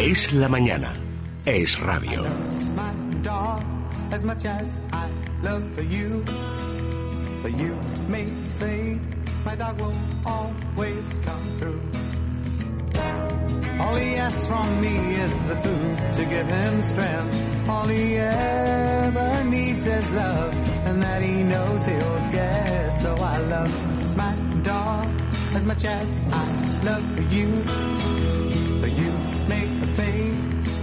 Es la mañana. Es radio. All he asks from me is the food to give him strength. All he ever needs is love, and that he knows he'll get. So I love my dog as much as I love you.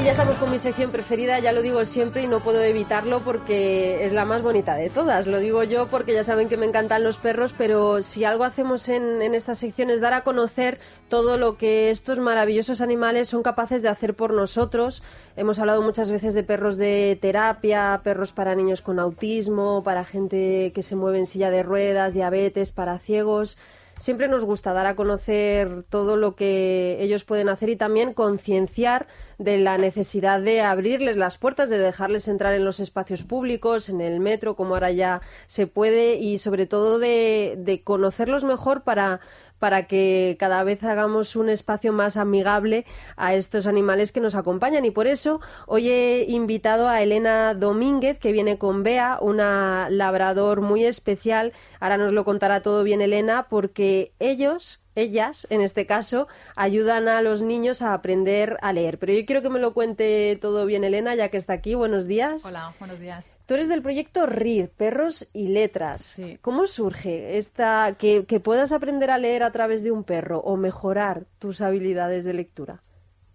Y ya estamos con mi sección preferida, ya lo digo siempre y no puedo evitarlo porque es la más bonita de todas. Lo digo yo porque ya saben que me encantan los perros, pero si algo hacemos en, en esta sección es dar a conocer todo lo que estos maravillosos animales son capaces de hacer por nosotros. Hemos hablado muchas veces de perros de terapia, perros para niños con autismo, para gente que se mueve en silla de ruedas, diabetes, para ciegos. Siempre nos gusta dar a conocer todo lo que ellos pueden hacer y también concienciar de la necesidad de abrirles las puertas, de dejarles entrar en los espacios públicos, en el metro, como ahora ya se puede, y sobre todo de, de conocerlos mejor para para que cada vez hagamos un espacio más amigable a estos animales que nos acompañan. Y por eso hoy he invitado a Elena Domínguez, que viene con Bea, una labrador muy especial. Ahora nos lo contará todo bien Elena, porque ellos ellas, en este caso, ayudan a los niños a aprender a leer. Pero yo quiero que me lo cuente todo bien Elena, ya que está aquí. Buenos días. Hola, buenos días. Tú eres del proyecto RID, Perros y Letras. Sí. ¿Cómo surge esta que, que puedas aprender a leer a través de un perro o mejorar tus habilidades de lectura?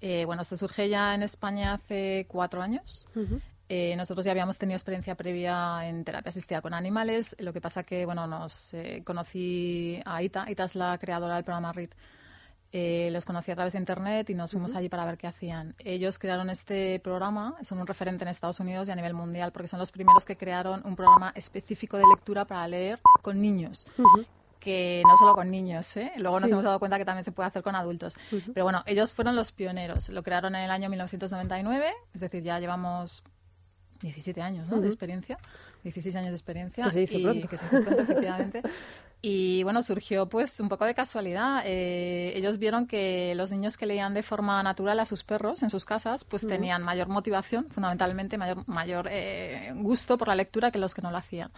Eh, bueno, esto surge ya en España hace cuatro años. Eh, nosotros ya habíamos tenido experiencia previa en terapia asistida con animales. Lo que pasa que, bueno, nos eh, conocí a Ita. Ita es la creadora del programa RID. Eh, los conocí a través de internet y nos fuimos allí para ver qué hacían. Ellos crearon este programa, son un referente en Estados Unidos y a nivel mundial, porque son los primeros que crearon un programa específico de lectura para leer con niños. Que no solo con niños, ¿eh? luego nos hemos dado cuenta que también se puede hacer con adultos. Pero bueno, ellos fueron los pioneros. Lo crearon en el año 1999, es decir, ya llevamos 17 años ¿no? de experiencia, 16 años de experiencia. Que se dice y- pronto. Que se dice pronto, efectivamente. Y bueno, surgió pues un poco de casualidad. Eh, ellos vieron que los niños que leían de forma natural a sus perros en sus casas, pues tenían mayor motivación, fundamentalmente mayor, mayor eh, gusto por la lectura que los que no lo hacían.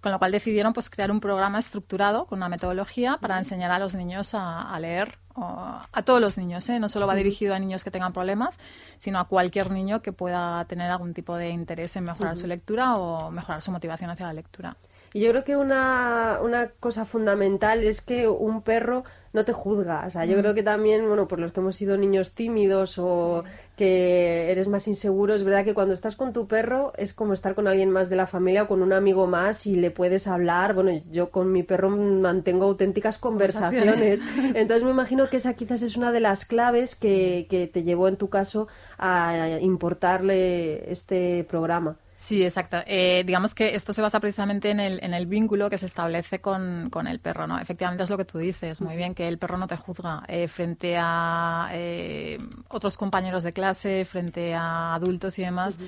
Con lo cual decidieron pues crear un programa estructurado con una metodología para enseñar a los niños a, a leer, o a todos los niños, ¿eh? no solo va dirigido a niños que tengan problemas, sino a cualquier niño que pueda tener algún tipo de interés en mejorar su lectura o mejorar su motivación hacia la lectura. Y yo creo que una, una cosa fundamental es que un perro no te juzga. O sea, yo creo que también, bueno, por los que hemos sido niños tímidos o que eres más inseguro, es verdad que cuando estás con tu perro es como estar con alguien más de la familia o con un amigo más y le puedes hablar. Bueno, yo con mi perro mantengo auténticas conversaciones. Entonces me imagino que esa quizás es una de las claves que, que te llevó en tu caso a importarle este programa. Sí, exacto. Eh, digamos que esto se basa precisamente en el, en el vínculo que se establece con, con el perro, ¿no? Efectivamente es lo que tú dices, muy bien, que el perro no te juzga eh, frente a eh, otros compañeros de clase, frente a adultos y demás.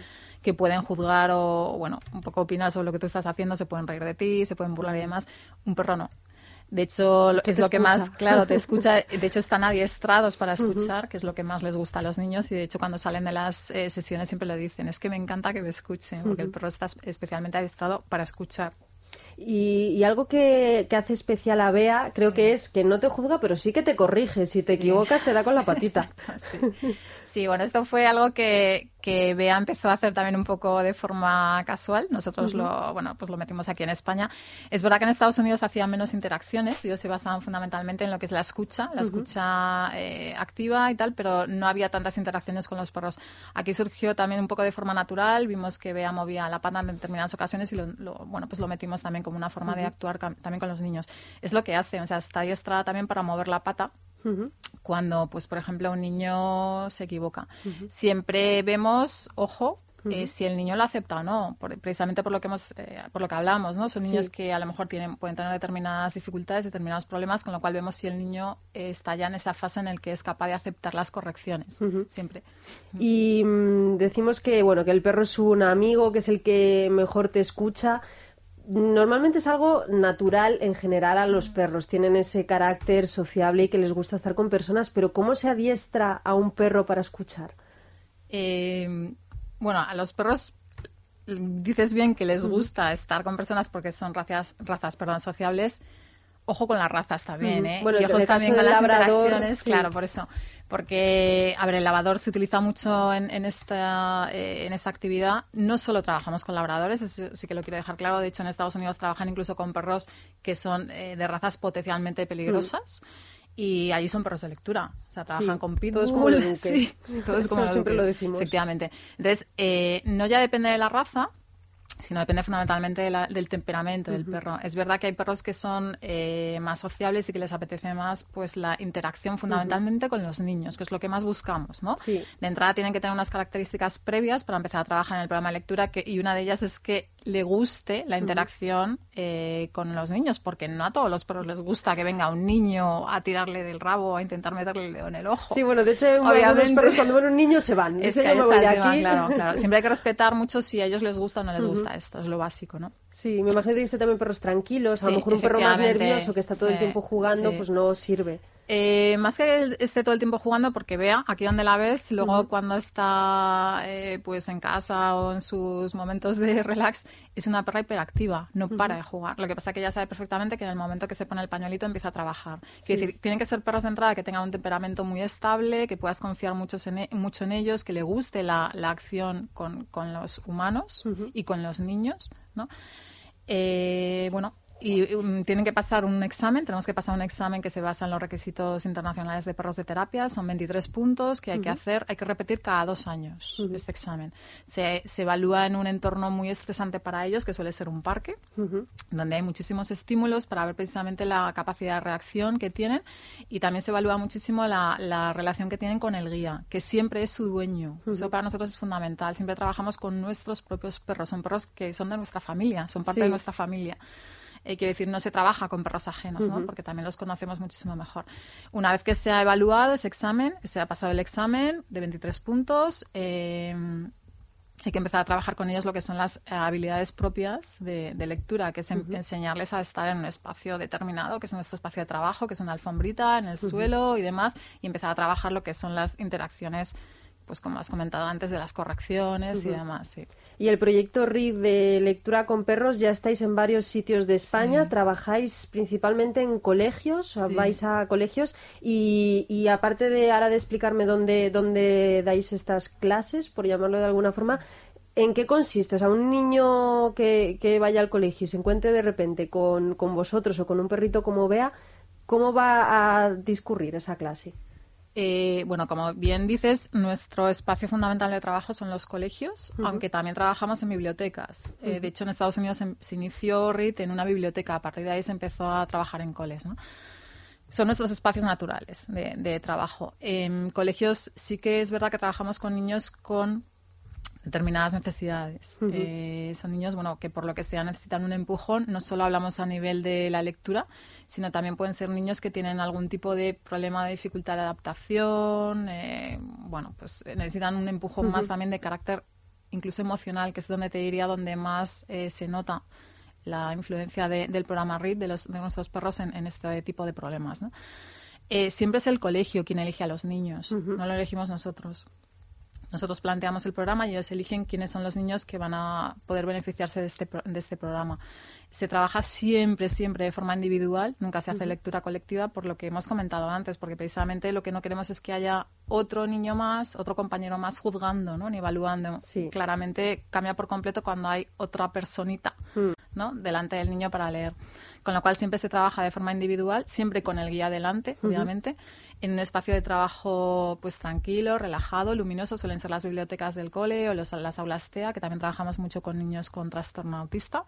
que pueden juzgar o, bueno, un poco opinar sobre lo que tú estás haciendo, se pueden reír de ti, se pueden burlar y demás. Un perro no. De hecho, es lo que escucha. más, claro, te escucha. De hecho, están adiestrados para escuchar, que es lo que más les gusta a los niños. Y de hecho, cuando salen de las eh, sesiones siempre lo dicen, es que me encanta que me escuchen, porque el perro está es- especialmente adiestrado para escuchar. Y, y algo que, que hace especial a Bea, creo que es que no te juzga, pero sí que te corrige. Si te equivocas, te da con la patita. Sí. Sí, bueno, esto fue algo que, que Bea empezó a hacer también un poco de forma casual. Nosotros lo, bueno, pues lo metimos aquí en España. Es verdad que en Estados Unidos hacían menos interacciones. Ellos se basaban fundamentalmente en lo que es la escucha, la escucha eh, activa y tal, pero no había tantas interacciones con los perros. Aquí surgió también un poco de forma natural. Vimos que Bea movía la pata en determinadas ocasiones y lo, lo- bueno, pues lo metimos también como una forma de actuar también con los niños. Es lo que hace, o sea, está adiestrada también para mover la pata cuando, pues, por ejemplo, un niño se equivoca. Siempre vemos, ojo, eh, si el niño lo acepta o no, por- precisamente por lo que hemos, eh, por lo que hablamos, ¿no? Son Sí. niños que a lo mejor tienen, pueden tener determinadas dificultades, determinados problemas, con lo cual vemos si el niño eh, está ya en esa fase en el que es capaz de aceptar las correcciones, siempre. Y mm, decimos que bueno que el perro es un amigo, que es el que mejor te escucha. Normalmente es algo natural en general a los perros. Tienen ese carácter sociable y que les gusta estar con personas, pero ¿cómo se adiestra a un perro para escuchar? Eh, bueno, a los perros dices bien que les gusta estar con personas porque son razas, razas perdón, sociables. Ojo con las razas también. ¿eh? Bueno, y ojos también con las labrador, interacciones, sí. claro, por eso. Porque, a ver, el lavador se utiliza mucho en, en esta, eh, en esta actividad. No solo trabajamos con labradores, eso sí que lo quiero dejar claro. De hecho, en Estados Unidos trabajan incluso con perros que son eh, de razas potencialmente peligrosas. Y allí son perros de lectura. O sea, trabajan Sí, con pitbull. todos como. Sí, todos como siempre lo decimos. Efectivamente. Entonces, eh, no ya depende de la raza, sino depende fundamentalmente de la- del temperamento del perro. Es verdad que hay perros que son eh, más sociables y que les apetece más pues la interacción fundamentalmente con los niños, que es lo que más buscamos, ¿no? Sí. De entrada tienen que tener unas características previas para empezar a trabajar en el programa de lectura que, y una de ellas es que le guste la interacción eh, con los niños, porque no a todos los perros les gusta que venga un niño a tirarle del rabo, a intentar meterle el dedo en el ojo. Sí, bueno, de hecho, Obviamente. perros cuando ven un niño se van. Es Dicen, que "Yo ahí me está voy de el tema, aquí. claro, claro. Siempre hay que respetar mucho si a ellos les gusta o no les gusta esto, es lo básico, ¿no? Sí, me imagino que también perros tranquilos. A lo Sí, mejor un perro más nervioso que está todo el tiempo jugando, sí. pues no sirve. Eh, más que esté todo el tiempo jugando, porque vea aquí donde la ves, luego cuando está eh, pues en casa o en sus momentos de relax, es una perra hiperactiva, no para de jugar. Lo que pasa es que ella sabe perfectamente que en el momento que se pone el pañuelito empieza a trabajar. Quiere decir, tienen que ser perros de entrada que tengan un temperamento muy estable, que puedas confiar mucho en, e- mucho en ellos, que le guste la, la acción con, con los humanos y con los niños, ¿no? Eh, bueno, y um, tienen que pasar un examen, tenemos que pasar un examen que se basa en los requisitos internacionales de perros de terapia, son 23 puntos que hay que hacer, hay que repetir cada dos años este examen. Se, se evalúa en un entorno muy estresante para ellos, que suele ser un parque, donde hay muchísimos estímulos para ver precisamente la capacidad de reacción que tienen y también se evalúa muchísimo la, la relación que tienen con el guía, que siempre es su dueño. Eso para nosotros es fundamental. Siempre trabajamos con nuestros propios perros, son perros que son de nuestra familia, son parte Sí. de nuestra familia. Eh, quiero decir, no se trabaja con perros ajenos, ¿no? porque también los conocemos muchísimo mejor. Una vez que se ha evaluado ese examen, se ha pasado el examen de 23 puntos, eh, hay que empezar a trabajar con ellos lo que son las habilidades propias de, de lectura, que es en- enseñarles a estar en un espacio determinado, que es nuestro espacio de trabajo, que es una alfombrita en el suelo y demás, y empezar a trabajar lo que son las interacciones, pues como has comentado antes, de las correcciones y demás. Sí. Y el proyecto RID de lectura con perros, ya estáis en varios sitios de España, Sí. trabajáis principalmente en colegios, Sí. vais a colegios y, y aparte de ahora de explicarme dónde, dónde dais estas clases, por llamarlo de alguna forma, ¿en qué consiste? O sea, un niño que, que vaya al colegio y se encuentre de repente con, con vosotros o con un perrito como vea, ¿cómo va a discurrir esa clase? Eh, bueno, como bien dices, nuestro espacio fundamental de trabajo son los colegios, aunque también trabajamos en bibliotecas. Eh, de hecho, en Estados Unidos em- se inició RIT en una biblioteca, a partir de ahí se empezó a trabajar en coles, ¿no? Son nuestros espacios naturales de, de trabajo. En colegios sí que es verdad que trabajamos con niños con determinadas necesidades. Eh, son niños, bueno, que por lo que sea necesitan un empujón. No solo hablamos a nivel de la lectura, sino también pueden ser niños que tienen algún tipo de problema de dificultad de adaptación. eh, bueno, pues eh, necesitan un empujón más también de carácter incluso emocional, que es donde te diría donde más eh, se nota la influencia de- del programa RID de, los, de nuestros perros en, en este tipo de problemas. ¿no? Siempre es el colegio quien elige a los niños, no lo elegimos nosotros. Nosotros planteamos el programa y ellos eligen quiénes son los niños que van a poder beneficiarse de este, de este programa. Se trabaja siempre, siempre de forma individual, nunca se hace lectura colectiva por lo que hemos comentado antes, porque precisamente lo que no queremos es que haya otro niño más, otro compañero más juzgando, ¿no? ni evaluando. Sí. Claramente cambia por completo cuando hay otra personita ¿no? delante del niño para leer. Con lo cual siempre se trabaja de forma individual, siempre con el guía delante, obviamente, en un espacio de trabajo pues tranquilo, relajado, luminoso, suelen ser las bibliotecas del cole o los- las aulas TEA, que también trabajamos mucho con niños con trastorno autista.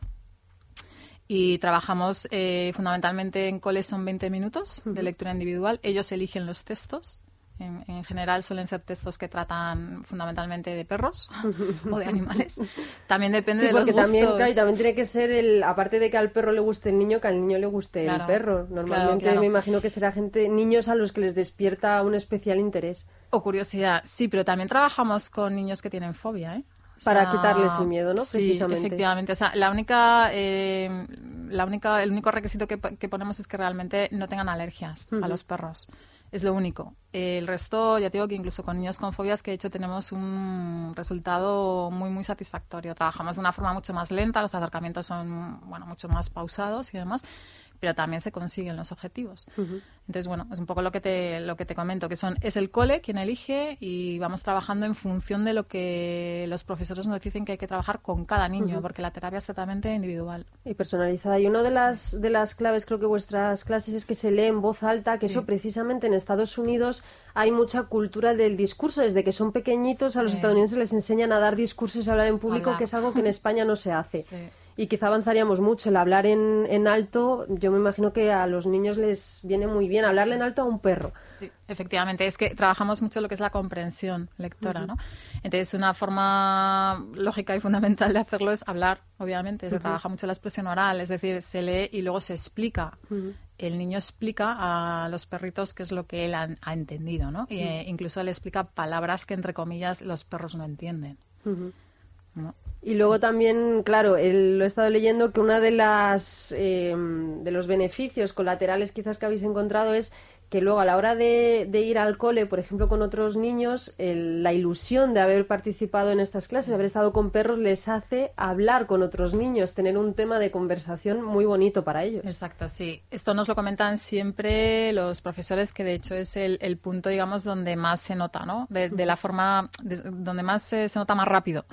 Y trabajamos eh, fundamentalmente en coles son 20 minutos de lectura individual. Ellos eligen los textos En, en general suelen ser textos que tratan fundamentalmente de perros o de animales. También depende Sí, de los gustos. también, claro, y también tiene que ser, el, aparte de que al perro le guste el niño, que al niño le guste Claro, el perro. Normalmente claro. me imagino que será gente, niños a los que les despierta un especial interés. O curiosidad, sí, pero también trabajamos con niños que tienen fobia, ¿eh? O Para quitarles el miedo, ¿no? Sí, Precisamente. efectivamente. O sea, la única, eh, la única, el único requisito que ponemos es que realmente no tengan alergias a los perros. Es lo único. El resto, ya te digo que incluso con niños con fobias, que de hecho tenemos un resultado muy, muy satisfactorio. Trabajamos de una forma mucho más lenta, los acercamientos son, bueno, mucho más pausados y demás, pero también se consiguen los objetivos. Entonces, bueno, es un poco lo que te, lo que te comento, que son, es el cole quien elige y vamos trabajando en función de lo que los profesores nos dicen que hay que trabajar con cada niño, porque la terapia es totalmente individual. Y personalizada. Y una de las, de las claves, creo que vuestras clases, es que se lee en voz alta, que Sí. eso precisamente en Estados Unidos hay mucha cultura del discurso. Desde que son pequeñitos a los Sí. estadounidenses les enseñan a dar discursos y a hablar en público, que es algo que en España no se hace. Sí. Y quizá avanzaríamos mucho. El hablar en, en alto, yo me imagino que a los niños les viene muy bien hablarle en alto a un perro. Sí, efectivamente, es que trabajamos mucho lo que es la comprensión lectora, ¿no? Entonces, una forma lógica y fundamental de hacerlo es hablar, obviamente. Se trabaja mucho la expresión oral, es decir, se lee y luego se explica. El niño explica a los perritos qué es lo que él ha, ha entendido, ¿no? Eh, incluso le explica palabras que, entre comillas, los perros no entienden. ¿No? Y luego también, claro, el- lo he estado leyendo que una de las eh, de los beneficios colaterales quizás que habéis encontrado es que luego a la hora de, de ir al cole, por ejemplo, con otros niños, el- la ilusión de haber participado en estas clases, de haber estado con perros, les hace hablar con otros niños, tener un tema de conversación muy bonito para ellos. Exacto, sí. Esto nos lo comentan siempre los profesores, que de hecho es el, el punto, digamos, donde más se nota, ¿no? De, de la forma, de- donde más se, se nota más rápido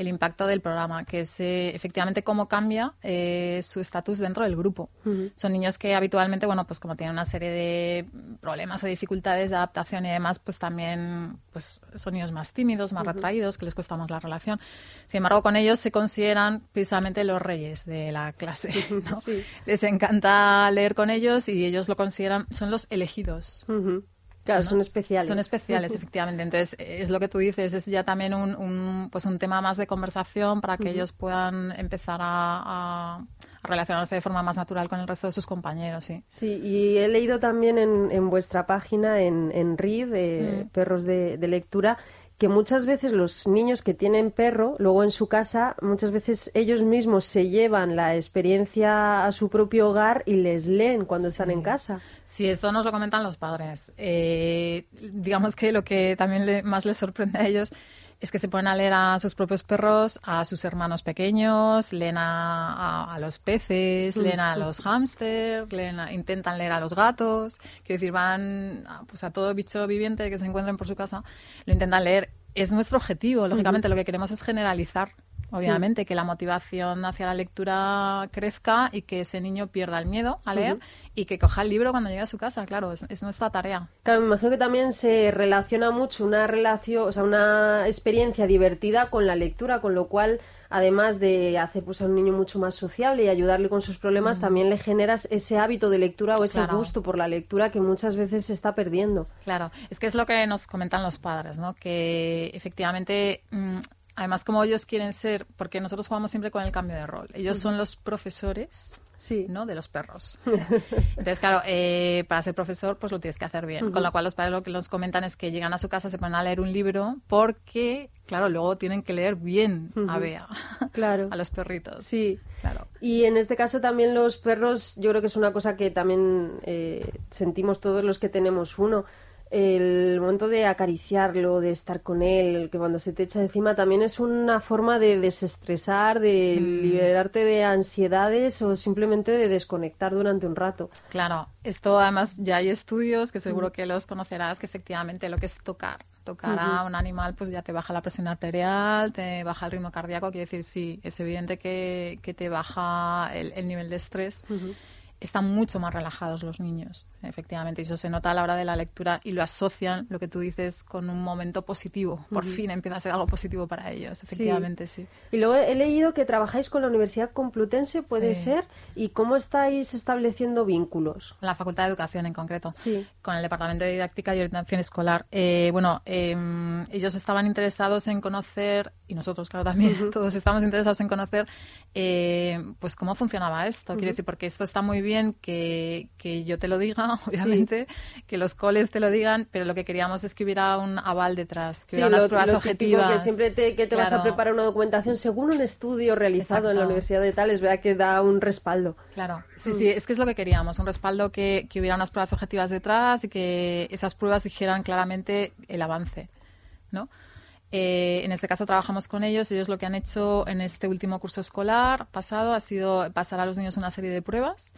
el impacto del programa, que es eh, efectivamente cómo cambia eh, su estatus dentro del grupo. Son niños que habitualmente, bueno, pues como tienen una serie de problemas o dificultades de adaptación y demás, pues también pues son niños más tímidos, más retraídos, que les cuesta más la relación. Sin embargo, con ellos se consideran precisamente los reyes de la clase. ¿no? Sí. Les encanta leer con ellos y ellos lo consideran, son los elegidos. Ujú. Claro, son especiales. Son especiales, efectivamente. Entonces, eh, es lo que tú dices, es ya también un, un, pues un tema más de conversación para que ellos puedan empezar a, a- a relacionarse de forma más natural con el resto de sus compañeros, sí. Sí, y he leído también en, en vuestra página, en, en RID, de Mm. Perros de, de Lectura, que muchas veces los niños que tienen perro, luego en su casa, muchas veces ellos mismos se llevan la experiencia a su propio hogar y les leen cuando están en casa. Sí, esto nos lo comentan los padres. Eh, digamos que lo que también le- más les sorprende a ellos es que se ponen a leer a sus propios perros, a sus hermanos pequeños, leen a, a- a los peces, leen a los hámsters, intentan leer a los gatos. Quiero decir, van a, pues a todo bicho viviente que se encuentren por su casa, lo intentan leer. Es nuestro objetivo, lógicamente, lo que queremos es generalizar obviamente, que la motivación hacia la lectura crezca y que ese niño pierda el miedo a leer y que coja el libro cuando llegue a su casa, claro, es, es nuestra tarea. Claro, me imagino que también se relaciona mucho una relación, o sea, una experiencia divertida con la lectura, con lo cual, además de hacer pues, a un niño mucho más sociable y ayudarle con sus problemas, también le generas ese hábito de lectura o ese Claro. gusto por la lectura que muchas veces se está perdiendo. Claro, es que es lo que nos comentan los padres, ¿no? Que efectivamente, mm, además como ellos quieren ser, porque nosotros jugamos siempre con el cambio de rol, ellos son los profesores. Sí. ¿no? De los perros. Entonces, claro, eh, para ser profesor, pues lo tienes que hacer bien. Con lo cual, los padres lo que nos comentan es que llegan a su casa, se ponen a leer un libro, porque, claro, luego tienen que leer bien a Bea, Claro. a los perritos. Sí. Claro. Y en este caso también los perros, yo creo que es una cosa que también eh, sentimos todos los que tenemos uno. El momento de acariciarlo, de estar con él, que cuando se te echa encima también es una forma de desestresar, de liberarte de ansiedades o simplemente de desconectar durante un rato. Claro, esto además ya hay estudios que seguro que los conocerás, que efectivamente lo que es tocar, tocar a un animal, pues ya te baja la presión arterial, te baja el ritmo cardíaco, quiere decir, sí, es evidente que, que te baja el, el nivel de estrés. Están mucho más relajados los niños, efectivamente. Y eso se nota a la hora de la lectura y lo asocian, lo que tú dices, con un momento positivo. Por fin empieza a ser algo positivo para ellos, efectivamente, sí. Y luego he leído que trabajáis con la Universidad Complutense, puede ser, y cómo estáis estableciendo vínculos. La Facultad de Educación en concreto, sí. con el Departamento de Didáctica y Orientación Escolar. Eh, bueno, em, ellos estaban interesados en conocer, y nosotros, claro, también, todos estamos interesados en conocer, eh, pues cómo funcionaba esto. Quiero decir, porque esto está muy bien que, que yo te lo diga, obviamente, que los coles te lo digan, pero lo que queríamos es que hubiera un aval detrás, que hubiera unas pruebas objetivas. que siempre te, que te vas a preparar una documentación según un estudio realizado en la Universidad de tal, es verdad que da un respaldo. Claro, sí, sí, es que es lo que queríamos, un respaldo que, que hubiera unas pruebas objetivas detrás y que esas pruebas dijeran claramente el avance, ¿no? Eh, en este caso trabajamos con ellos. Ellos lo que han hecho en este último curso escolar pasado ha sido pasar a los niños una serie de pruebas.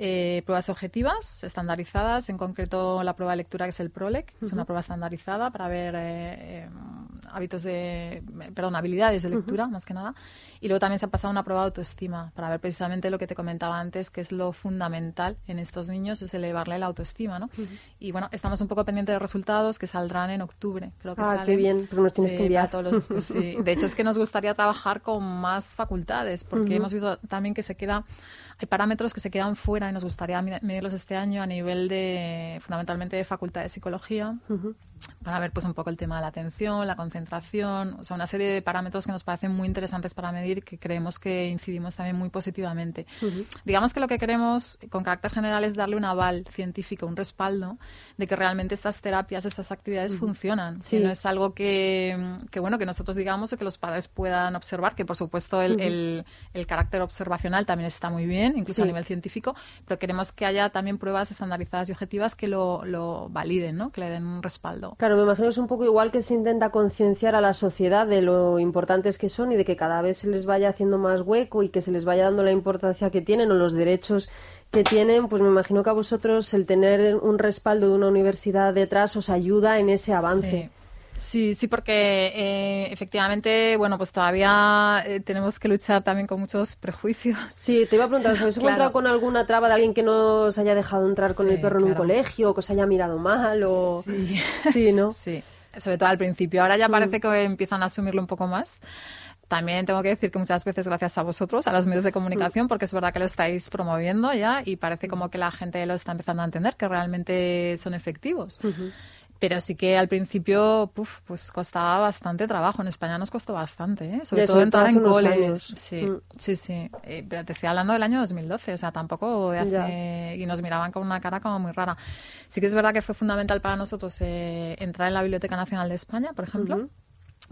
Eh, pruebas objetivas, estandarizadas, en concreto la prueba de lectura que es el PROLEC, es una prueba estandarizada para ver eh, em, hábitos de, perdón, habilidades de lectura, más que nada. Y luego también se ha pasado una prueba de autoestima para ver precisamente lo que te comentaba antes, que es lo fundamental en estos niños, es elevarle la autoestima, ¿no? Y bueno, estamos un poco pendientes de resultados que saldrán en octubre, creo que Ah, qué bien, pues nos tienes que enviar. Todos los, pues De hecho, es que nos gustaría trabajar con más facultades, porque hemos visto también que se queda hay parámetros que se quedan fuera y nos gustaría medirlos este año a nivel de, fundamentalmente, de Facultad de Psicología, para ver pues un poco el tema de la atención, la concentración, o sea, una serie de parámetros que nos parecen muy interesantes para medir que creemos que incidimos también muy positivamente. Digamos que lo que queremos, con carácter general, es darle un aval científico, un respaldo de que realmente estas terapias, estas actividades funcionan. Sí. no es algo que, que, bueno, que nosotros digamos o que los padres puedan observar, que por supuesto el, el, el carácter observacional también está muy bien, incluso a nivel científico, pero queremos que haya también pruebas estandarizadas y objetivas que lo, lo validen, ¿no? que le den un respaldo. Claro, me imagino que es un poco igual que se intenta concienciar a la sociedad de lo importantes que son y de que cada vez se les vaya haciendo más hueco y que se les vaya dando la importancia que tienen o los derechos que tienen, pues me imagino que a vosotros el tener un respaldo de una universidad detrás os ayuda en ese avance. Sí, sí, porque eh, efectivamente, bueno, pues todavía eh, tenemos que luchar también con muchos prejuicios. Sí, te iba a preguntar, ¿os habéis encontrado con alguna traba de alguien que no os haya dejado entrar con el perro en un colegio, o que os haya mirado mal, o... Sí, sí ¿no? Sí, sobre todo al principio. Ahora ya parece que empiezan a asumirlo un poco más. También tengo que decir que muchas veces gracias a vosotros, a los medios de comunicación, porque es verdad que lo estáis promoviendo ya y parece como que la gente lo está empezando a entender, que realmente son efectivos. Pero sí que al principio pues costaba bastante trabajo. En España nos costó bastante, ¿eh? sobre todo entrar en coles. Sí, mm. sí, sí. Eh, pero te estoy hablando del año 2012, o sea, tampoco de hace... Y nos miraban con una cara como muy rara. Sí que es verdad que fue fundamental para nosotros eh, entrar en la Biblioteca Nacional de España, por ejemplo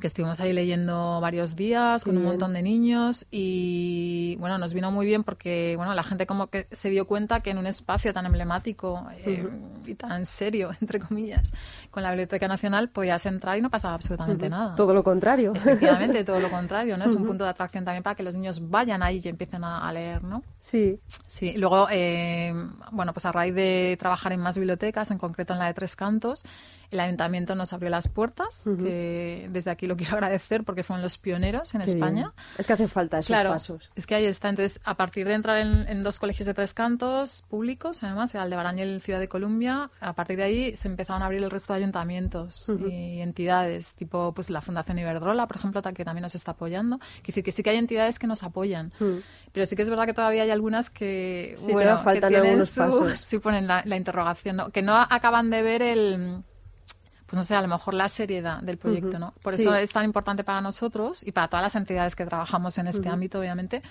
que estuvimos ahí leyendo varios días con un montón de niños y bueno, nos vino muy bien porque bueno, la gente como que se dio cuenta que en un espacio tan emblemático eh, y tan serio, entre comillas, con la Biblioteca Nacional podías entrar y no pasaba absolutamente nada. Todo lo contrario. Efectivamente, todo lo contrario, ¿no? Es un punto de atracción también para que los niños vayan ahí y empiecen a, leer, ¿no? Sí. Sí, luego, eh, bueno, pues a raíz de trabajar en más bibliotecas, en concreto en la de Tres Cantos, el ayuntamiento nos abrió las puertas, que desde aquí lo quiero agradecer porque fueron los pioneros en España. Es que hace falta esos claro, pasos. Es que ahí está. Entonces, a partir de entrar en, dos colegios de tres cantos públicos, además, el de Baraña y el Ciudad de Columbia, a partir de ahí se empezaron a abrir el resto de ayuntamientos y entidades, tipo pues la Fundación Iberdrola, por ejemplo, que también nos está apoyando. Quiere decir que sí que hay entidades que nos apoyan. Pero sí que es verdad que todavía hay algunas que, sí, bueno, faltan algunos pasos. Sí ponen la, la interrogación, ¿no? que no acaban de ver el pues no sé, a lo mejor la seriedad del proyecto, ¿no? Por eso es tan importante para nosotros y para todas las entidades que trabajamos en este ámbito, obviamente,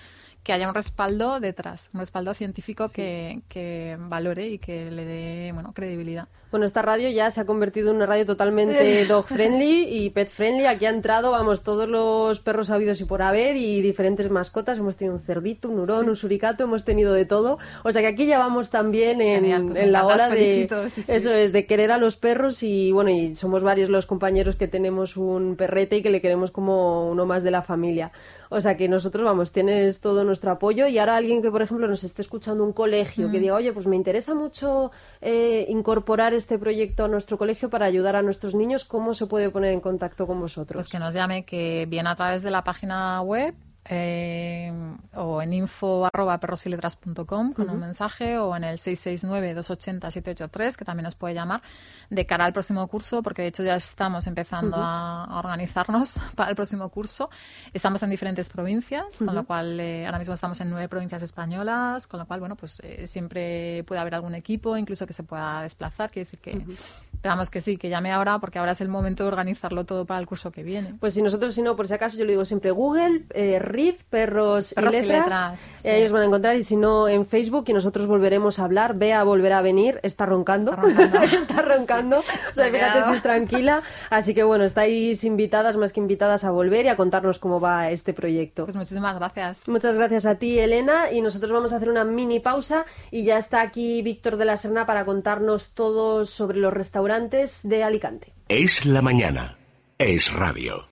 que haya un respaldo detrás, un respaldo científico que, que, valore y que le dé bueno, credibilidad. Bueno, esta radio ya se ha convertido en una radio totalmente dog friendly y pet friendly. Aquí ha entrado, vamos, todos los perros habidos y por haber y diferentes mascotas. Hemos tenido un cerdito, un hurón, un suricato, hemos tenido de todo. O sea que aquí ya vamos también en, pues la ola de sí, eso es de querer a los perros y bueno, y somos varios los compañeros que tenemos un perrete y que le queremos como uno más de la familia. O sea que nosotros, vamos, tienes todo nuestro apoyo y ahora alguien que, por ejemplo, nos esté escuchando un colegio, que mm. diga, oye, pues me interesa mucho eh, incorporar este proyecto a nuestro colegio para ayudar a nuestros niños, ¿cómo se puede poner en contacto con vosotros? Pues que nos llame, que viene a través de la página web eh, o en info arroba perrosiletras.com con un mensaje o en el 669-280-783 que también nos puede llamar de cara al próximo curso porque de hecho ya estamos empezando a, organizarnos para el próximo curso. Estamos en diferentes provincias, con lo cual eh, ahora mismo estamos en nueve provincias españolas, con lo cual, bueno, pues eh, siempre puede haber algún equipo, incluso que se pueda desplazar. Quiere decir que Esperamos que sí, que llame ahora porque ahora es el momento de organizarlo todo para el curso que viene. Pues si nosotros, si no, por si acaso, yo le digo siempre Google, eh, Perros, y Letras. Y ellos van a encontrar y si no, en Facebook y nosotros volveremos a hablar. Bea volverá a venir, está roncando. Está roncando. o sea, fíjate si es tranquila. Así que bueno, estáis invitadas, más que invitadas a volver y a contarnos cómo va este proyecto. Pues muchísimas gracias. Muchas gracias a ti, Elena. Y nosotros vamos a hacer una mini pausa y ya está aquí Víctor de la Serna para contarnos todo sobre los restaurantes de Alicante. Es la mañana. Es radio.